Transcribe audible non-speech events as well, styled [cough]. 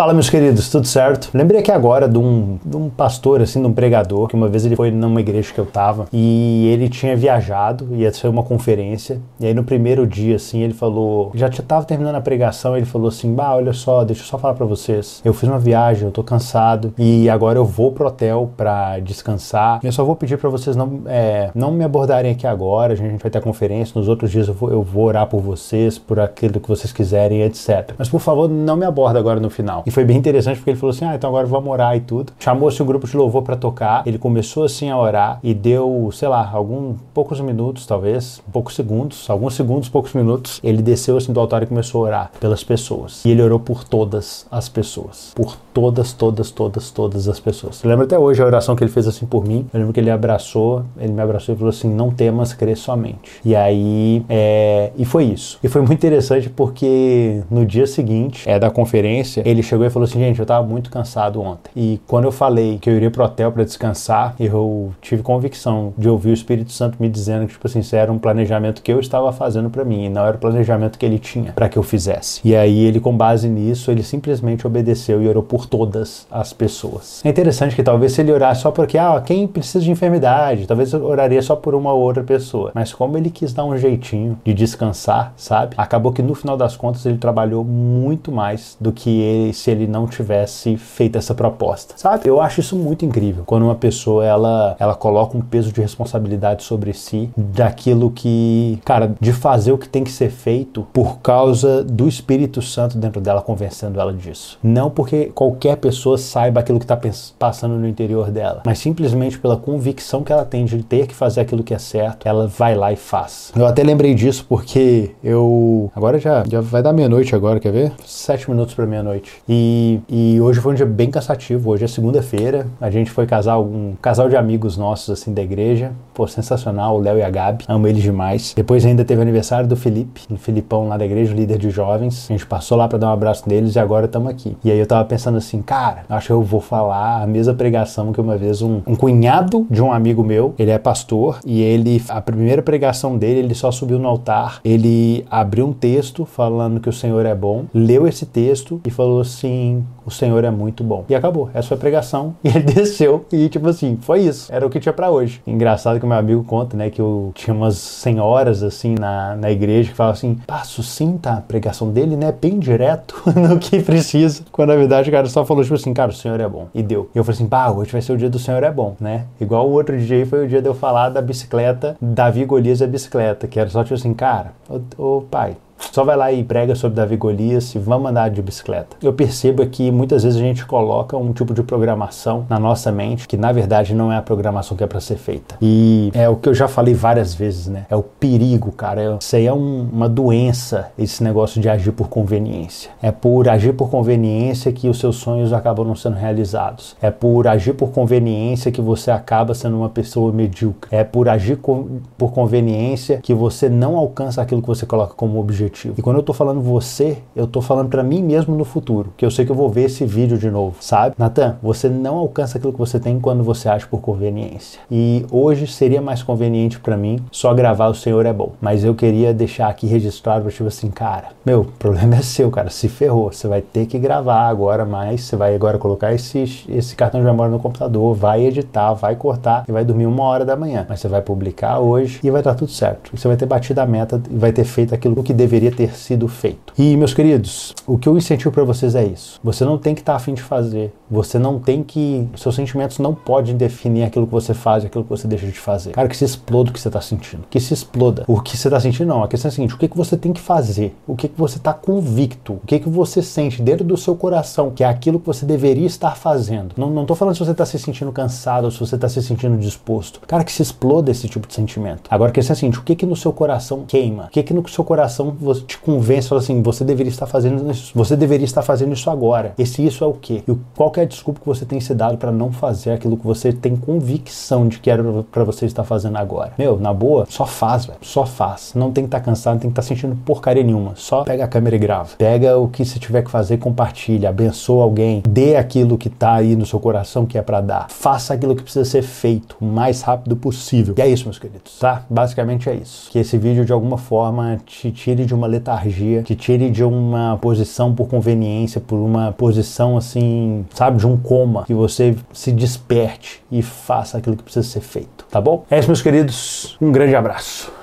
Fala, meus queridos, tudo certo? Lembrei aqui agora de um, de um pastor, assim, de um pregador, que uma vez ele foi numa igreja que eu tava e ele tinha viajado, ia ser uma conferência, e aí no primeiro dia, assim, ele falou, já tava terminando a pregação, ele falou assim, bah, olha só, deixa eu só falar pra vocês, eu fiz uma viagem, eu tô cansado e agora eu vou pro hotel pra descansar, eu só vou pedir pra vocês não, é, não me abordarem aqui agora, a gente vai ter a conferência, nos outros dias eu vou, eu vou orar por vocês, por aquilo que vocês quiserem, etc. Mas por favor, não me aborda agora no final. E foi bem interessante porque ele falou assim: ah, então agora vamos orar e tudo. Chamou-se um grupo de louvor para tocar. Ele começou assim a orar e deu, sei lá, alguns poucos minutos, talvez, poucos segundos, alguns segundos, poucos minutos. Ele desceu assim do altar e começou a orar pelas pessoas. E ele orou por todas as pessoas. Por todas, todas, todas, todas as pessoas. Eu lembro até hoje a oração que ele fez assim por mim. Eu lembro que ele abraçou, ele me abraçou e falou assim: não temas, crê somente. E aí, é, e foi isso. E foi muito interessante porque no dia seguinte é, da conferência, ele chegou e falou assim: gente, eu tava muito cansado ontem. E quando eu falei que eu iria pro hotel para descansar, eu tive convicção de ouvir o Espírito Santo me dizendo que, tipo assim, isso era um planejamento que eu estava fazendo para mim, e não era o planejamento que ele tinha para que eu fizesse. E aí ele, com base nisso, ele simplesmente obedeceu e orou por todas as pessoas. É interessante que talvez se ele orasse só porque, ah, quem precisa de enfermidade, talvez eu oraria só por uma ou outra pessoa. Mas como ele quis dar um jeitinho de descansar, sabe? Acabou que no final das contas ele trabalhou muito mais do que ele, se ele não tivesse feito essa proposta, sabe? Eu acho isso muito incrível quando uma pessoa ela, ela coloca um peso de responsabilidade sobre si daquilo que, cara, de fazer o que tem que ser feito por causa do Espírito Santo dentro dela convencendo ela disso. Não porque qualquer pessoa saiba aquilo que está passando no interior dela, mas simplesmente pela convicção que ela tem de ter que fazer aquilo que é certo, ela vai lá e faz. Eu até lembrei disso porque eu agora já, já vai dar meia-noite agora, quer ver? Sete minutos para meia-noite. E, e hoje foi um dia bem cansativo. Hoje é segunda-feira. A gente foi casar um casal de amigos nossos assim da igreja. Pô, sensacional, o Léo e a Gabi. Amo eles demais. Depois ainda teve o aniversário do Felipe, do Filipão lá da igreja, líder de jovens. A gente passou lá para dar um abraço neles e agora estamos aqui. E aí eu tava pensando assim, cara, acho que eu vou falar a mesma pregação que uma vez um, um cunhado de um amigo meu, ele é pastor e ele a primeira pregação dele, ele só subiu no altar, ele abriu um texto falando que o Senhor é bom, leu esse texto e falou assim: o Senhor é muito bom. E acabou. Essa foi a pregação. [laughs] E ele desceu e, tipo assim, foi isso. Era o que tinha para hoje. Engraçado que meu amigo conta, né, que eu tinha umas senhoras, assim, na, na igreja que falavam assim: pá, sucinta a pregação dele, né, bem direto [laughs] no que precisa. Quando na verdade o cara só falou, tipo assim, cara, o Senhor é bom. E deu. E eu falei assim, pá, hoje vai ser o dia do Senhor é bom, né? Igual o outro dia foi o dia de eu falar da bicicleta, Davi Golias a bicicleta, que era só tipo assim, cara, ô, ô pai, só vai lá e prega sobre Davi Golias e vamos andar de bicicleta. Eu percebo que muitas vezes a gente coloca um tipo de programação na nossa mente que na verdade não é a programação que é para ser feita. E é o que eu já falei várias vezes, né? É o perigo, cara. Isso aí é um, uma doença, esse negócio de agir por conveniência. É por agir por conveniência que os seus sonhos acabam não sendo realizados. É por agir por conveniência que você acaba sendo uma pessoa medíocre. É por agir por conveniência que você não alcança aquilo que você coloca como objetivo objetivo. E quando eu tô falando você, eu tô falando para mim mesmo no futuro, que eu sei que eu vou ver esse vídeo de novo, sabe? Natan, você não alcança aquilo que você tem quando você age por conveniência. E hoje seria mais conveniente para mim só gravar O Senhor é Bom. Mas eu queria deixar aqui registrado tipo assim, cara, meu, o problema é seu, cara, se ferrou. Você vai ter que gravar agora mais, você vai agora colocar esse, esse cartão de memória no computador, vai editar, vai cortar e vai dormir uma hora da manhã. Mas você vai publicar hoje e vai estar tudo certo. Você vai ter batido a meta e vai ter feito aquilo que deveria deveria ter sido feito. E, meus queridos, o que eu incentivo para vocês é isso. Você não tem que estar tá afim de fazer. Você não tem que. Seus sentimentos não podem definir aquilo que você faz aquilo que você deixa de fazer. Cara, que se exploda o que você está sentindo. Que se exploda. O que você está sentindo, não. A questão é a seguinte: o que, que você tem que fazer? O que, que você está convicto? O que, que você sente dentro do seu coração que é aquilo que você deveria estar fazendo? Não, não tô falando se você está se sentindo cansado ou se você está se sentindo disposto. Cara, que se exploda esse tipo de sentimento. Agora, a questão é a seguinte: o que, que no seu coração queima? O que, que no seu coração te convence, fala assim, você deveria estar fazendo isso, você deveria estar fazendo isso agora. Esse isso é o quê? E qual que é a desculpa que você tem se dado para não fazer aquilo que você tem convicção de que era para você estar fazendo agora? Meu, na boa, só faz, velho. Só faz. Não tem que estar tá cansado, não tem que estar tá sentindo porcaria nenhuma. Só pega a câmera e grava. Pega o que você tiver que fazer, compartilha, abençoa alguém, dê aquilo que tá aí no seu coração que é para dar. Faça aquilo que precisa ser feito o mais rápido possível. E é isso, meus queridos, tá? Basicamente é isso. Que esse vídeo de alguma forma te tire de uma uma letargia, te tire de uma posição por conveniência, por uma posição assim, sabe, de um coma, que você se desperte e faça aquilo que precisa ser feito, tá bom? É isso, meus queridos. Um grande abraço.